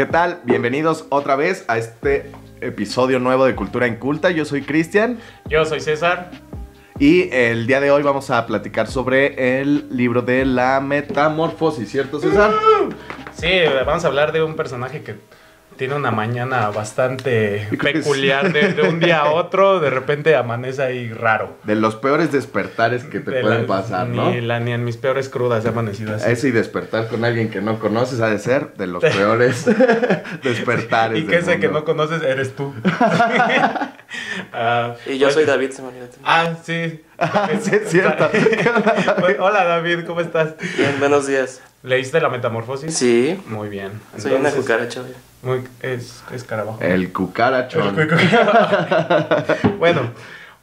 ¿Qué tal? Bienvenidos otra vez a este episodio nuevo de Cultura Inculta. Yo soy Cristian. Yo soy César. Y el día de hoy vamos a platicar sobre el libro de la metamorfosis, ¿cierto César? Sí, vamos a hablar de un personaje que tiene una mañana bastante peculiar de, un día a otro, de repente amanece ahí raro. De los peores despertares que te pueden pasar, ¿no? Ni, la, ni en mis peores crudas he amanecido así. Ese y despertar con alguien que no conoces ha de ser de los peores despertares. y que ese que no conoces eres tú. Ah, y yo soy David, se Ah, sí. sí, es cierto. Hola David, ¿cómo estás? Bien, buenos días. ¿Leíste la metamorfosis? Sí. Muy bien. Soy una cucaracha, muy, es escarabajo. El cucarachón. bueno,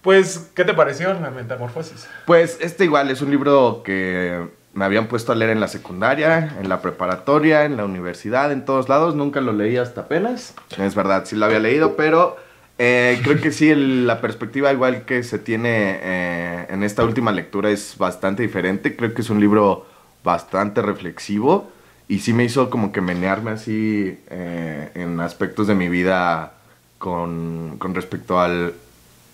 pues, ¿qué te pareció la metamorfosis? Pues este igual es un libro que me habían puesto a leer en la secundaria, en la preparatoria, en la universidad, en todos lados. Nunca lo leí hasta apenas. Es verdad, sí lo había leído, pero eh, creo que sí, la perspectiva igual que se tiene eh, en esta última lectura es bastante diferente. Creo que es un libro bastante reflexivo y sí me hizo como que menearme así eh, en aspectos de mi vida con, con respecto al,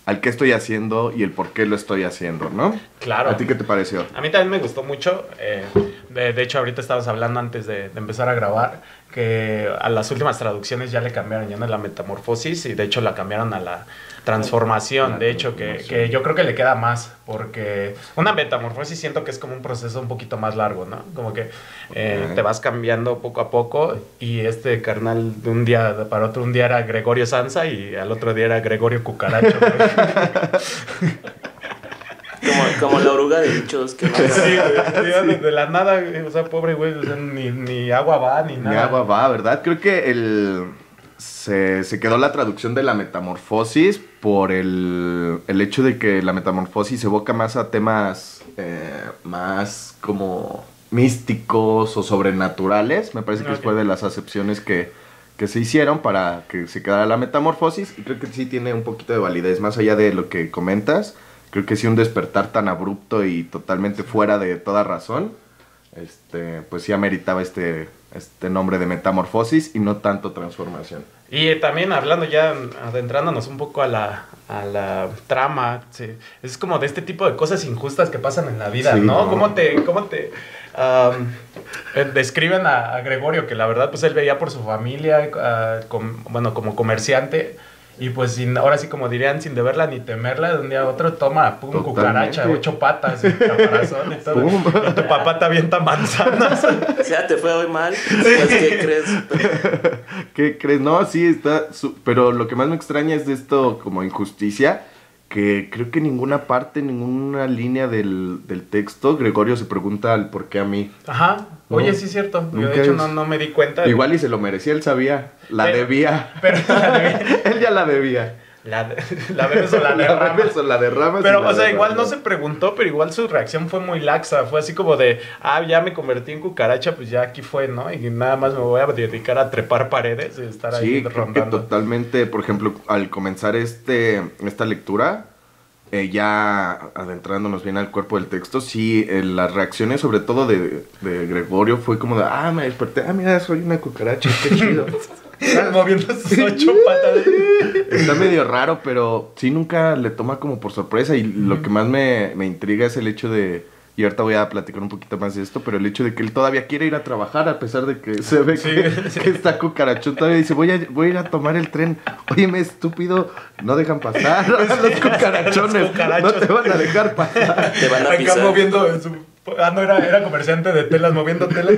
al qué estoy haciendo y el por qué lo estoy haciendo, ¿no? Claro. ¿A ti qué te pareció? A mí también me gustó mucho. Eh, de, hecho, ahorita estábamos hablando antes de, de, empezar a grabar que a las últimas traducciones ya le cambiaron, ya no es la metamorfosis y de hecho la cambiaron a la transformación, de hecho, que, que, yo creo que le queda más, porque una metamorfosis siento que es como un proceso un poquito más largo, ¿no? Como que eh, te vas cambiando poco a poco y este carnal de un día para otro, un día era Gregorio Sansa y al otro día era Gregorio Cucaracho. Como, como, la oruga de dichos que Sí, güey, de la nada, o sea, pobre güey, ni, ni, agua va, ni nada. Ni agua va, ¿verdad? Creo que el... Se, se quedó la traducción de la metamorfosis por el, el, hecho de que la metamorfosis evoca más a temas eh, más como místicos o sobrenaturales. Me parece que fue de las acepciones que, que se hicieron para que se quedara la metamorfosis. Y creo que sí tiene un poquito de validez, más allá de lo que comentas. Creo que sí un despertar tan abrupto y totalmente fuera de toda razón, este, pues sí ameritaba este, este nombre de metamorfosis y no tanto transformación. Y también hablando ya, adentrándonos un poco a la, a la trama, es como de este tipo de cosas injustas que pasan en la vida, ¿no? ¿Cómo te, cómo te eh, describen a, Gregorio, que la verdad pues él veía por su familia, uh, bueno, como comerciante, y pues sin, ahora sí como dirían, sin deberla ni temerla, de un día a otro toma, pum, cucaracha, ocho patas, y caparazón y todo. Y tu papá te avienta manzanas. Ya te fue hoy mal. Pues, ¿Qué crees? ¿Qué crees? No, sí, está. Pero lo que más me extraña es de esto como injusticia que creo que ninguna parte, ninguna línea del, texto, Gregorio se pregunta el por qué a mí. Ajá. Oye, sí es cierto. Yo de hecho no, me di cuenta. Igual y se lo merecía, él sabía. La debía. Pero él ya la debía. La, la o la derramas. La la derramas. Pero, o sea, igual no se preguntó, pero igual su reacción fue muy laxa. Fue así como de, ah, ya me convertí en cucaracha, pues ya aquí fue, ¿no? Y nada más me voy a dedicar a trepar paredes y estar ahí rondando. Que totalmente, por ejemplo, al comenzar este, esta lectura, eh, ya adentrándonos bien al cuerpo del texto, sí, eh, las reacciones, sobre todo de, de, Gregorio, fue como de, ah, me desperté, ah, mira, soy una cucaracha, qué chido. Moviendo sus ocho patas. Está medio raro, pero sí nunca le toma como por sorpresa. Y lo que más me, me intriga es el hecho de. Y ahorita voy a platicar un poquito más de esto, pero el hecho de que él todavía quiere ir a trabajar a pesar de que se ve que, está cucarachón, todavía dice, voy a, voy a ir a tomar el tren. Óyeme, estúpido, no dejan pasar a los cucarachones. No te van a dejar pasar. Te van a pisar. Acá moviendo su... Ah, no, era, era comerciante de telas, moviendo telas,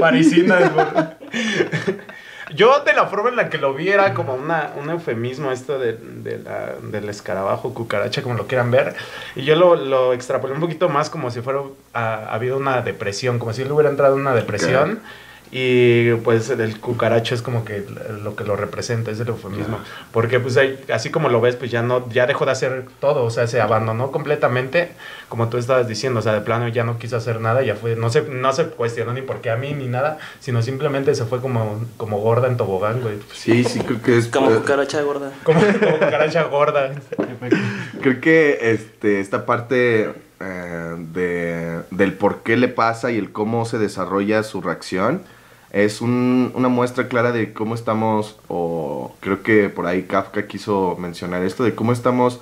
parisina. Yo de la forma en la que lo vi era como una, un eufemismo esto de, de la, del escarabajo, cucaracha, como lo quieran ver. Y yo lo, lo extrapolé un poquito más como si fuera ha, habido una depresión, como si él hubiera entrado en una depresión. Y pues el cucaracho es como que lo que lo representa, es el eufemismo. Porque pues así como lo ves, pues ya no, ya dejó de hacer todo, o sea, se abandonó completamente, como tú estabas diciendo, o sea, de plano ya no quiso hacer nada, ya fue, no se, no se cuestionó ni por qué a mí ni nada, sino simplemente se fue como, como gorda en tobogán, güey. Sí, sí, creo que es... Como cucaracha gorda. Como, cucaracha gorda. creo que este, esta parte eh, de, del por qué le pasa y el cómo se desarrolla su reacción es un- una muestra clara de cómo estamos, o creo que por ahí Kafka quiso mencionar esto, de cómo estamos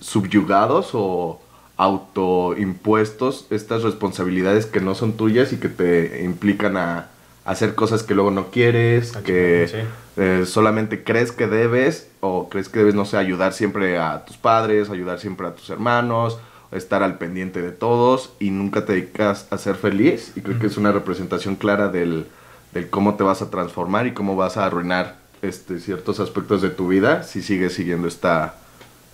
subyugados o autoimpuestos estas responsabilidades que no son tuyas y que te implican a hacer cosas que luego no quieres, que Sí. eh, solamente crees que debes o crees que debes, no sé, ayudar siempre a tus padres, ayudar siempre a tus hermanos, estar al pendiente de todos y nunca te dedicas a ser feliz. Y creo que es una representación clara del, del cómo te vas a transformar y cómo vas a arruinar este, ciertos aspectos de tu vida si sigues siguiendo esta,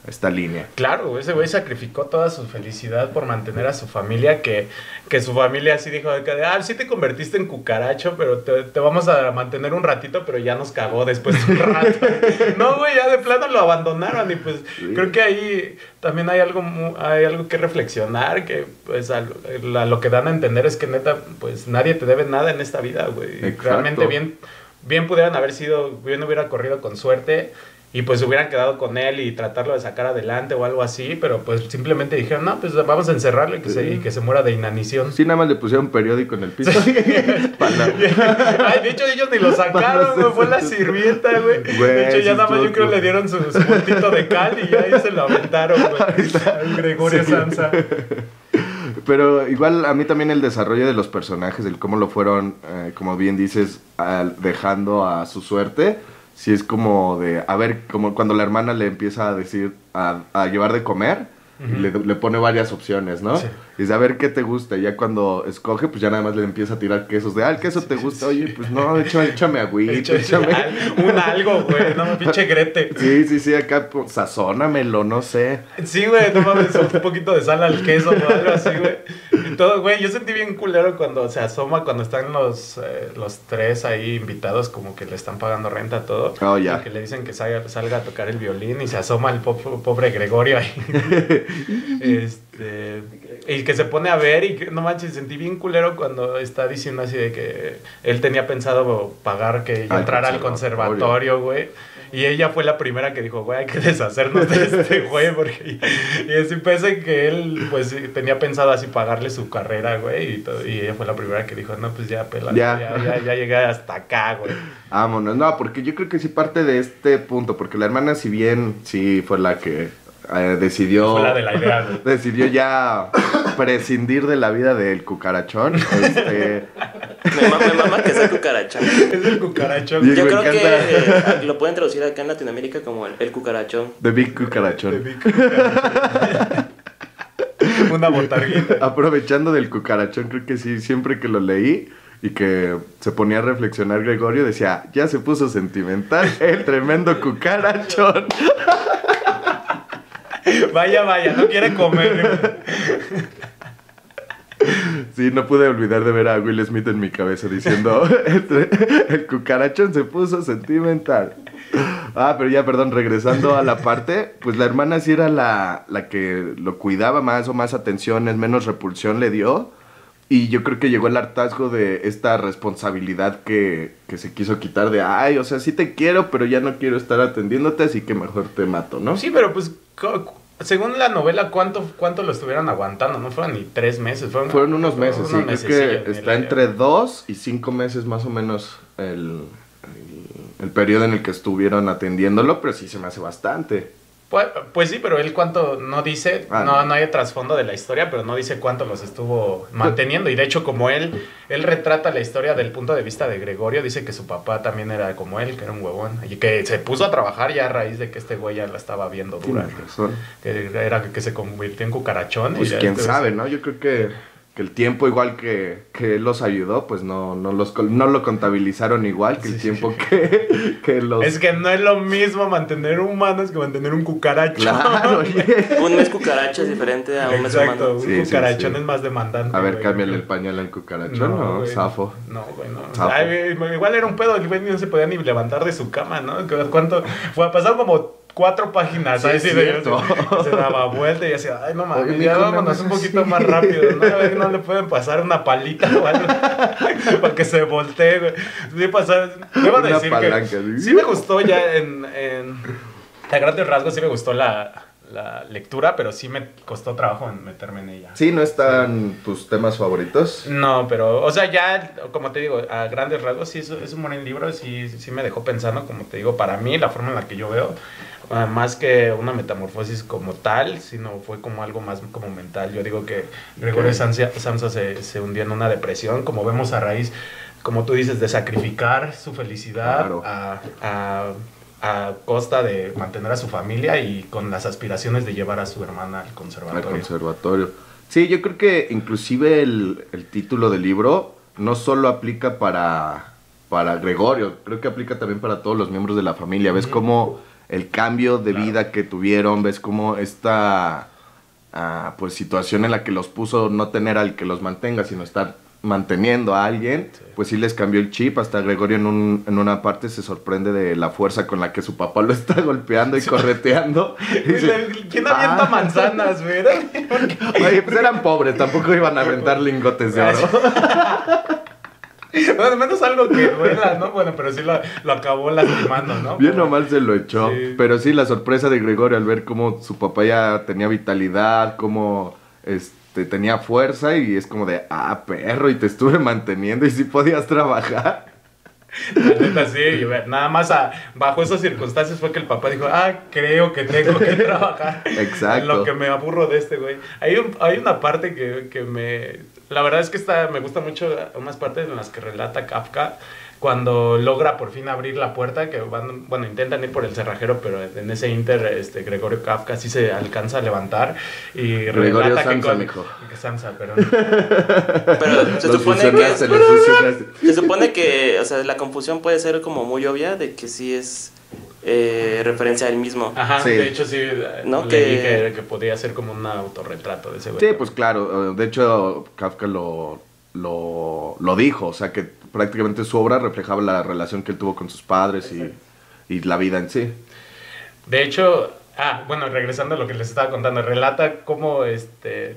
esta línea. Claro, ese güey sacrificó toda su felicidad por mantener a su familia, que, que su familia así dijo, ah, sí te convertiste en cucaracho, pero te, te vamos a mantener un ratito, pero ya nos cagó después de un rato. no, güey, ya de plano lo abandonaron y pues Sí. creo que ahí también hay algo, hay algo que reflexionar, que pues a lo, a lo que dan a entender es que neta, pues nadie te debe nada en esta vida, güey. Realmente bien, bien pudieran haber sido, bien hubiera corrido con suerte y pues hubieran quedado con él y tratarlo de sacar adelante o algo así, pero pues simplemente dijeron, no, pues vamos a encerrarlo y que, se, y que se muera de inanición. Sí, nada más le pusieron periódico en el piso. Para- Ay, de hecho ellos ni lo sacaron, güey, fue la sirvienta, güey. De hecho sí ya nada más yo creo le dieron su, su puntito de cal y ya ahí se lo aventaron, güey. Al Gregorio Sí. Sansa. Pero igual a mí también el desarrollo de los personajes, el cómo lo fueron, eh, como bien dices, al- dejando a su suerte, sí es como de, a ver, como cuando la hermana le empieza a decir, a, a llevar de comer, y le, le pone varias opciones, ¿no? Sí. Y dice, a ver qué te gusta, y ya cuando escoge, pues ya nada más le empieza a tirar quesos, de, ah, el queso te gusta, oye, pues no, échame, échame agüita, échame... Un algo, güey, no, pinche grete. Sí, sí, sí, acá, pues, sazónamelo, no sé. Sí, güey, no mames, un poquito de sal al queso o algo así, güey. Todo, güey, yo sentí bien culero cuando se asoma, cuando están los, eh, los tres ahí invitados, como que le están pagando renta a todo. Oh, ya. Que le dicen que salga, salga a tocar el violín y se asoma el po- pobre Gregorio ahí. este, y que se pone a ver y que, no manches, sentí bien culero cuando está diciendo así de que él tenía pensado pagar que Al entrara al conservatorio, güey. Y ella fue la primera que dijo, güey, hay que deshacernos de este güey, porque... Y así pensé que él, pues, tenía pensado así pagarle su carrera, güey, y, todo, y ella fue la primera que dijo, no, pues ya, pela, Ya. ya, ya, ya llegué hasta acá, güey. Vámonos, no, porque yo creo que sí parte de este punto, porque la hermana si bien sí fue la que eh, decidió... Fue la de la idea, güey. Decidió ya prescindir de la vida del cucarachón. Este, Me, ma- me mama que sea cucaracha. Es el cucarachón. Yo creo que eh, lo pueden traducir acá en Latinoamérica como el, el cucarachón. The Big Cucarachón. Una botarguita. Aprovechando del cucarachón, creo que sí, siempre que lo leí y que se ponía a reflexionar Gregorio, decía, ya se puso sentimental el tremendo cucarachón. Vaya, vaya, no quiere comer. Sí, no pude olvidar de ver a Will Smith en mi cabeza diciendo, el, tre- el cucarachón se puso sentimental. Ah, pero ya, perdón, regresando a la parte, pues la hermana sí era la, la que lo cuidaba más o más atenciones, menos repulsión le dio. Y yo creo que llegó el hartazgo de esta responsabilidad que, que se quiso quitar de, ay, o sea, sí te quiero, pero ya no quiero estar atendiéndote, así que mejor te mato, ¿no? Sí, pero pues, según la novela, ¿cuánto, cuánto lo estuvieron aguantando? No fueron ni tres meses. Fueron, Fueron unos meses, sí. mesecillos, que está entre dos y cinco meses más o menos el, el, el periodo en el que estuvieron atendiéndolo, pero sí se me hace bastante. Pues, pues sí, pero él cuánto no dice, Ah, no, no. hay trasfondo de la historia, pero no dice cuánto los estuvo manteniendo. Y de hecho, como él, él retrata la historia del punto de vista de Gregorio, dice que su papá también era como él, que era un huevón. Y que se puso a trabajar ya a raíz de que este güey ya la estaba viendo dura. Razón. Que era que se convirtió en cucarachón. y Pues ya quién entonces- sabe, ¿no? Yo creo que, que el tiempo igual que, que él los ayudó, pues no, no, los, col- no lo contabilizaron igual que el Sí. tiempo que, que los... Es que no es lo mismo mantener humanos que mantener un cucaracho. Claro, oye. Un mes cucaracha es diferente a un mes Exacto, humano. un Sí, sí, cucarachón sí. es más demandante. A ver, güey. cámbiale el pañal al cucarachón, ¿no? güey. Zafo. No, güey, no. Zafo. Ay, igual era un pedo, el güey no se podía ni levantar de su cama, ¿no? ¿Cuánto? Fue, pasaron como cuatro páginas, Sí, ahí es sí, de- cierto. se, daba vuelta y decía, ay, no mames, ya no vámonos un poquito así. más rápido, ¿no? A ver, no le pueden pasar una palita o algo para que se voltee, güey. Sí, pasar, debo Una decir palanca, que ¿sí? sí me gustó ya en, en a grandes rasgos sí me gustó la, la lectura, pero sí me costó trabajo en meterme en ella. Sí, ¿no están tus temas favoritos? No, pero, o sea, ya, como te digo, a grandes rasgos, sí, es, es un buen libro, sí, sí me dejó pensando, como te digo, para mí, la forma en la que yo veo, más que una metamorfosis como tal, sino fue como algo más como mental. Yo digo que Gregorio. Samsa, Samsa se, se hundió en una depresión, como vemos a raíz, como tú dices, de sacrificar su felicidad Claro. a, a- a costa de mantener a su familia y con las aspiraciones de llevar a su hermana al Al conservatorio. conservatorio. Sí, yo creo que inclusive el, el título del libro no solo aplica para, para Gregorio, creo que aplica también para todos los miembros de la familia. Ves cómo el cambio de Claro. vida que tuvieron, ves cómo esta ah, pues situación en la que los puso no tener al que los mantenga, sino estar manteniendo a alguien, Sí. pues sí les cambió el chip. Hasta Gregorio en, un, en una parte se sorprende de la fuerza con la que su papá lo está golpeando y correteando. Y dice, ¿Quién avienta "Ah". manzanas? Oye, pues eran pobres, tampoco iban a aventar lingotes de oro. Bueno, al menos algo que duela, ¿no? Bueno, pero sí lo, lo acabó lastimando, ¿no? Bien o mal se lo echó. Sí. Pero sí, la sorpresa de Gregorio al ver cómo su papá ya tenía vitalidad, cómo este, tenía fuerza y es como de, ah, perro, y te estuve manteniendo y sí podías trabajar. La neta, sí. Nada más a- bajo esas circunstancias fue que el papá dijo, ah, creo que tengo que trabajar. Exacto. En lo que me aburro de este, güey. Hay, un- hay una parte que, que me... La verdad es que esta, me gusta mucho unas partes en las que relata Kafka cuando logra por fin abrir la puerta, que van, bueno, intentan ir por el cerrajero, pero en ese inter, este, Gregorio Kafka sí se alcanza a levantar y Gregorio relata que Samsa, con... mijo. que Samsa, perdón. Pero se Los supone que. Se supone que, o sea, la confusión puede ser como muy obvia de que sí es eh, referencia al mismo. Ajá, Sí. de hecho sí, No, leí que- que, que podía ser como un autorretrato de ese güey. Sí, pues claro, de hecho Kafka lo, lo, lo dijo, o sea que prácticamente su obra reflejaba la relación que él tuvo con sus padres y, y la vida en sí. De hecho, ah, bueno, regresando a lo que les estaba contando, relata cómo este.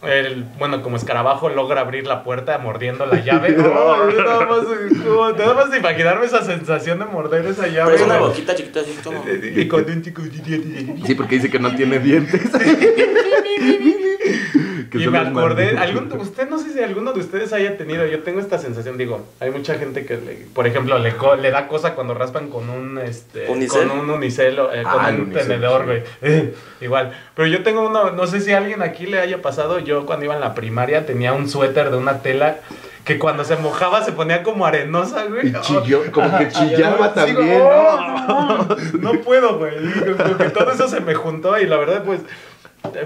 El, bueno, como escarabajo logra abrir la puerta mordiendo la llave. Ay, nada, más, como- nada más de imaginarme esa sensación de morder esa llave. Pero es una boquita chiquita así como. Y con un chico- Sí, porque dice que no tiene dientes. Que y me acordé, algún, usted no sé si alguno de ustedes haya tenido, yo tengo esta sensación, digo, hay mucha gente que, le- por ejemplo, le, co- le da cosa cuando raspan con un, este, ¿Unicel? con un unicel, o, eh, con Ah, un unicel, tenedor, sí. güey, Eh, igual. Pero yo tengo uno, no sé si a alguien aquí le haya pasado, yo cuando iba en la primaria tenía un suéter de una tela que cuando se mojaba se ponía como arenosa, güey. Y chilló, como que chillaba también, oh, ¿no? no, no puedo, güey. Y Como que todo eso se me juntó y la verdad, pues,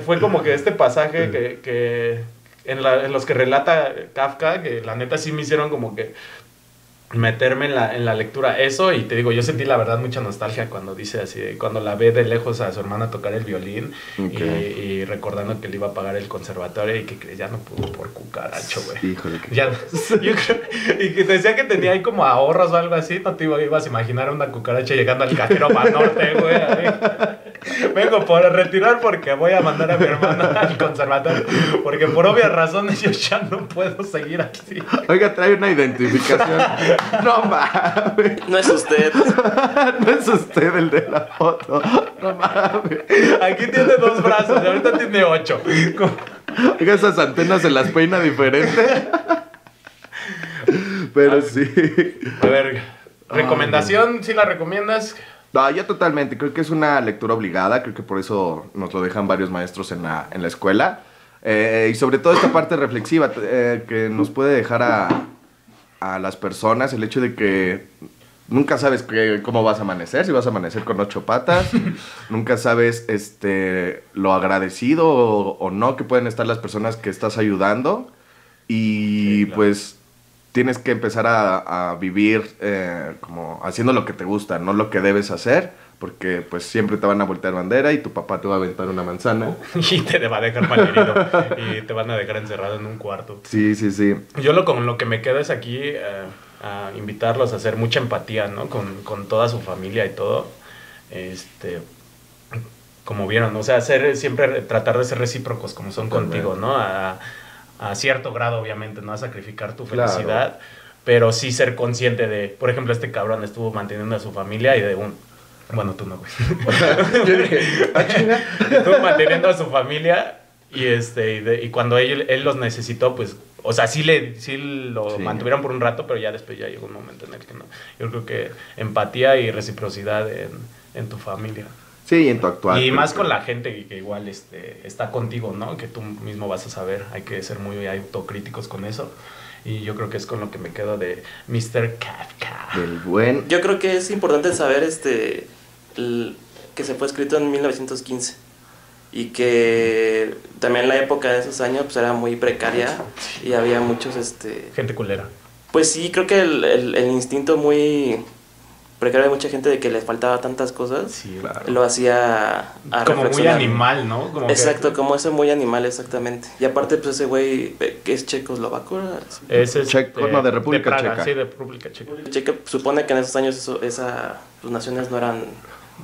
fue como que este pasaje que, que en, la- en los que relata Kafka, que la neta sí me hicieron como que meterme en la, en la lectura eso y te digo, yo sentí la verdad mucha nostalgia cuando dice así, cuando la ve de lejos a su hermana tocar el violín y, y recordando que le iba a pagar el conservatorio y que ya no pudo por cucaracho, güey. Híjole, que... Ya, yo creo, y que decía que tenía ahí como ahorros o algo así, no te iba- ibas a imaginar una cucaracha llegando al cajero Banorte, güey. Vengo por retirar porque voy a mandar a mi hermana al conservatorio, porque por obvias razones yo ya no puedo seguir así. Oiga, trae una identificación. No mames. No es usted. No es usted el de la foto. No mames. Aquí tiene dos brazos y ahorita tiene ocho. Oiga, esas antenas se las peina diferente. Pero sí. A ver, recomendación, si la recomiendas. No, yo totalmente. Creo que es una lectura obligada. Creo que por eso nos lo dejan varios maestros en la, en la escuela. Eh, y sobre todo esta parte reflexiva eh, que nos puede dejar a, a las personas el hecho de que nunca sabes que- cómo vas a amanecer, si vas a amanecer con ocho patas, nunca sabes este, lo agradecido o, o no que pueden estar las personas que estás ayudando y Sí, claro. pues tienes que empezar a, a vivir eh, como haciendo lo que te gusta, no lo que debes hacer, porque pues siempre te van a voltear bandera y tu papá te va a aventar una manzana. Y te va a dejar malherido. Y te van a dejar encerrado en un cuarto. Sí, sí, sí. Yo lo, con lo que me quedo es aquí eh, a invitarlos a hacer mucha empatía, ¿no? Con, con toda su familia y todo. Este, como vieron, o sea, hacer, siempre tratar de ser recíprocos como son contigo, ¿no? A, a cierto grado, obviamente, no a sacrificar tu Claro. felicidad, pero sí ser consciente de, por ejemplo, este cabrón estuvo manteniendo a su familia y de un... Bueno, tú no, güey. Yo dije, ah, chinga. Estuvo manteniendo a su familia y este y, de- y cuando él, él los necesitó, pues, o sea, sí, le, sí lo Sí. mantuvieron por un rato, pero ya después ya llegó un momento en el que no. Yo creo que empatía y reciprocidad en, en tu familia. Sí, en tu actual. y más con la gente que, que igual este, está contigo, ¿no? Que tú mismo vas a saber. Hay que ser muy autocríticos con eso. Y yo creo que es con lo que me quedo de Mr. Kafka. Del buen. Yo creo que es importante saber este el- que se fue escrito en 1915 y que también la época de esos años pues era muy precaria y había muchos este Gente culera. pues sí creo que el, el- el instinto muy precario de mucha gente de que le faltaba tantas cosas Sí, Claro. lo hacía a Como muy animal, ¿no? Como que- Exacto, como ese muy animal, exactamente. Y aparte, pues ese güey eh, que es checoslovaco, ¿era? Es este, Checo, no, de República Praga, Checa. Sí, de República Checa. Checa supone que en esos años eso, esa, pues, naciones no eran,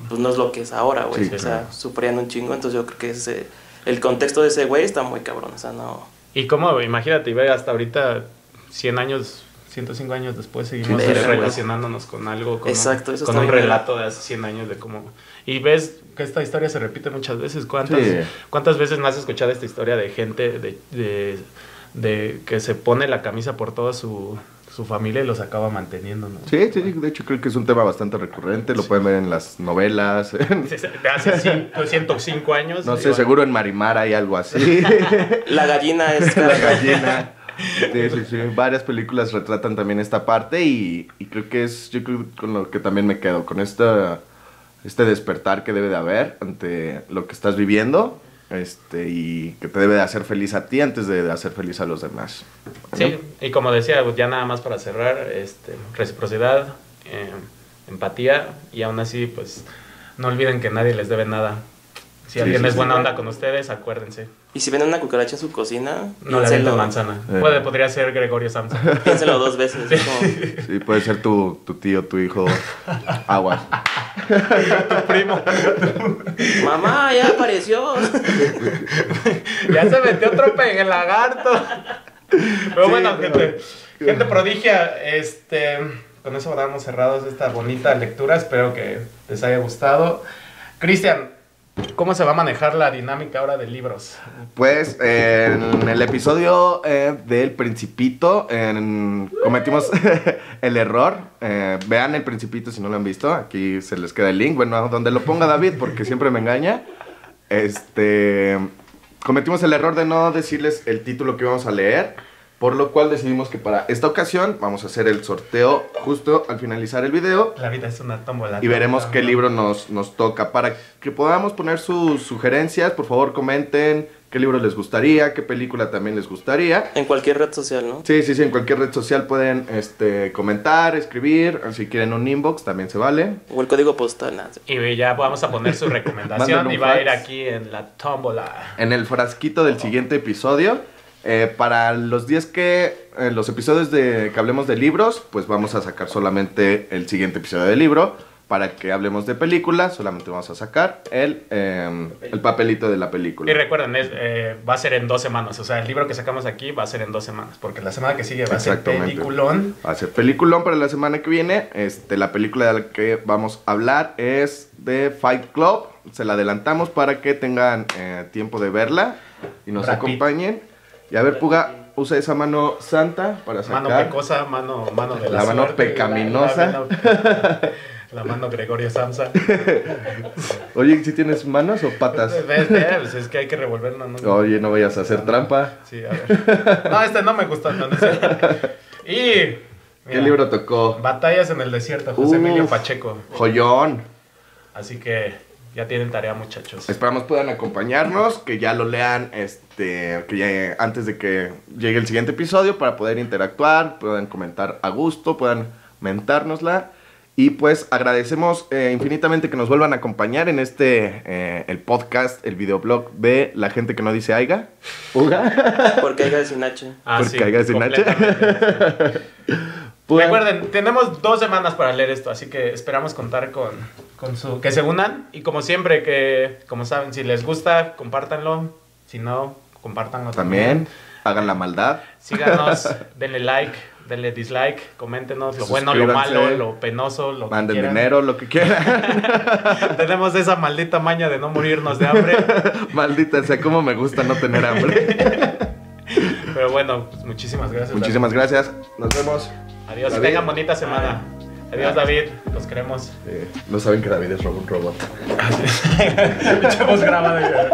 pues no es lo que es ahora, güey. Sí, o sea, claro. sufrían un chingo, entonces yo creo que ese, el contexto de ese güey está muy cabrón, o sea, no... Y cómo, imagínate, ve hasta ahorita, 100 años, 105 años después, seguimos relacionándonos con algo, con, Exacto, un, eso con está un bien relato de hace 100 años de cómo... Y ves que esta historia se repite muchas veces. ¿Cuántas, Sí. ¿cuántas veces no has escuchado esta historia de gente de, de, de que se pone la camisa por toda su, su familia y los acaba manteniendo, ¿no? Sí, sí, de hecho creo que es un tema bastante recurrente, lo pueden ver en las novelas, en- hace cinco- 105 años. no sé, igual. seguro en Marimar hay algo así. La gallina es... La gallina. Sí, sí. Varias películas retratan también esta parte y, y creo que es, yo creo con lo que también me quedo, con esta, este despertar que debe de haber ante lo que estás viviendo este, y que te debe de hacer feliz a ti antes de hacer feliz a los demás. Sí, y como decía, pues, ya nada más para cerrar, este, reciprocidad, eh, empatía y aún así, pues no olviden que nadie les debe nada. Si Sí, alguien sí, es sí. buena onda con ustedes, acuérdense. Y si ven una cucaracha en su cocina, No le avienten manzana. Eh. Puede, podría ser Gregorio Samson. piénsenlo dos veces. como, Sí, puede ser tu, tu tío, tu hijo, aguas. tu primo. Mamá, ya apareció. ya se metió otro pegue lagarto. Pero Sí, bueno, pero- gente, gente prodigia, este, con eso damos cerrados esta bonita lectura. Espero que les haya gustado. Cristian, ¿cómo se va a manejar la dinámica ahora de libros? Pues en el episodio eh, del Principito cometimos el error. Eh, vean el Principito si no lo han visto. Aquí se les queda el link. Bueno, donde lo ponga David porque siempre me engaña. Este cometimos el error de no decirles el título que íbamos a leer. Por lo cual decidimos que para esta ocasión vamos a hacer el sorteo justo al finalizar el video. La vida es una tómbola. Y veremos qué libro nos, nos toca. Para que podamos poner sus sugerencias, por favor comenten qué libro les gustaría, qué película también les gustaría. En cualquier red social, ¿no? Sí, sí, sí, en cualquier red social pueden este, comentar, escribir, si quieren un inbox también se vale. O el código postal. Y ya vamos a poner su recomendación y va a ir aquí en la tómbola. En el frasquito del siguiente episodio, eh, para los 10 que, eh, los episodios de que hablemos de libros, pues vamos a sacar solamente el siguiente episodio de libro. Para que hablemos de película, solamente vamos a sacar el, eh, el papelito de la película. Y recuerden, es, eh, va a ser en dos semanas. O sea, el libro que sacamos aquí va a ser en dos semanas. Porque la semana que sigue va a ser peliculón. Va a ser peliculón para la semana que viene. Este, la película de la que vamos a hablar es de Fight Club. Se la adelantamos para que tengan eh, tiempo de verla y nos Brad Pitt. acompañen. Y a ver, Puga, usa esa mano santa para sacar. Mano pecosa, mano, mano de la, La mano suerte, pecaminosa. La, la mano, la mano Gregorio Samsa. Oye, ¿si tienes manos o patas? ¿Ves? ¿Ves? Pues es que hay que revolverlo. ¿no? Oye, no vayas a hacer trampa. Sí, a ver. No, este no me gusta. No, no sé. Y. ¿Qué mira, libro tocó? Batallas en el desierto, José Uf. Emilio Pacheco. Joyón. Así que ya tienen tarea, muchachos. Esperamos puedan acompañarnos, que ya lo lean este, que ya, antes de que llegue el siguiente episodio para poder interactuar, puedan comentar a gusto, puedan mentárnosla. Y pues agradecemos eh, infinitamente que nos vuelvan a acompañar en este, eh, el podcast, el videoblog de la gente que no dice Aiga. Uga. Porque hay sin H. Ah, Porque caigas sin H. Puedan- Recuerden, tenemos dos semanas para leer esto, así que esperamos contar con, con su... Que se unan y como siempre, que como saben, si les gusta, compártanlo. Si no, compártanlo también. También hagan la maldad. Síganos, denle like, denle dislike, coméntenos lo bueno, lo malo, lo penoso, lo Manden que quieran. dinero, lo que quieran. Tenemos esa maldita maña de no morirnos de hambre. Maldita sea, cómo me gusta no tener hambre. Pero bueno, pues muchísimas gracias. Muchísimas gracias. Nos vemos. Adiós, tengan bonita semana. Adiós, David. Los queremos. Eh, no saben que David es un robot. Pinche voz grabada.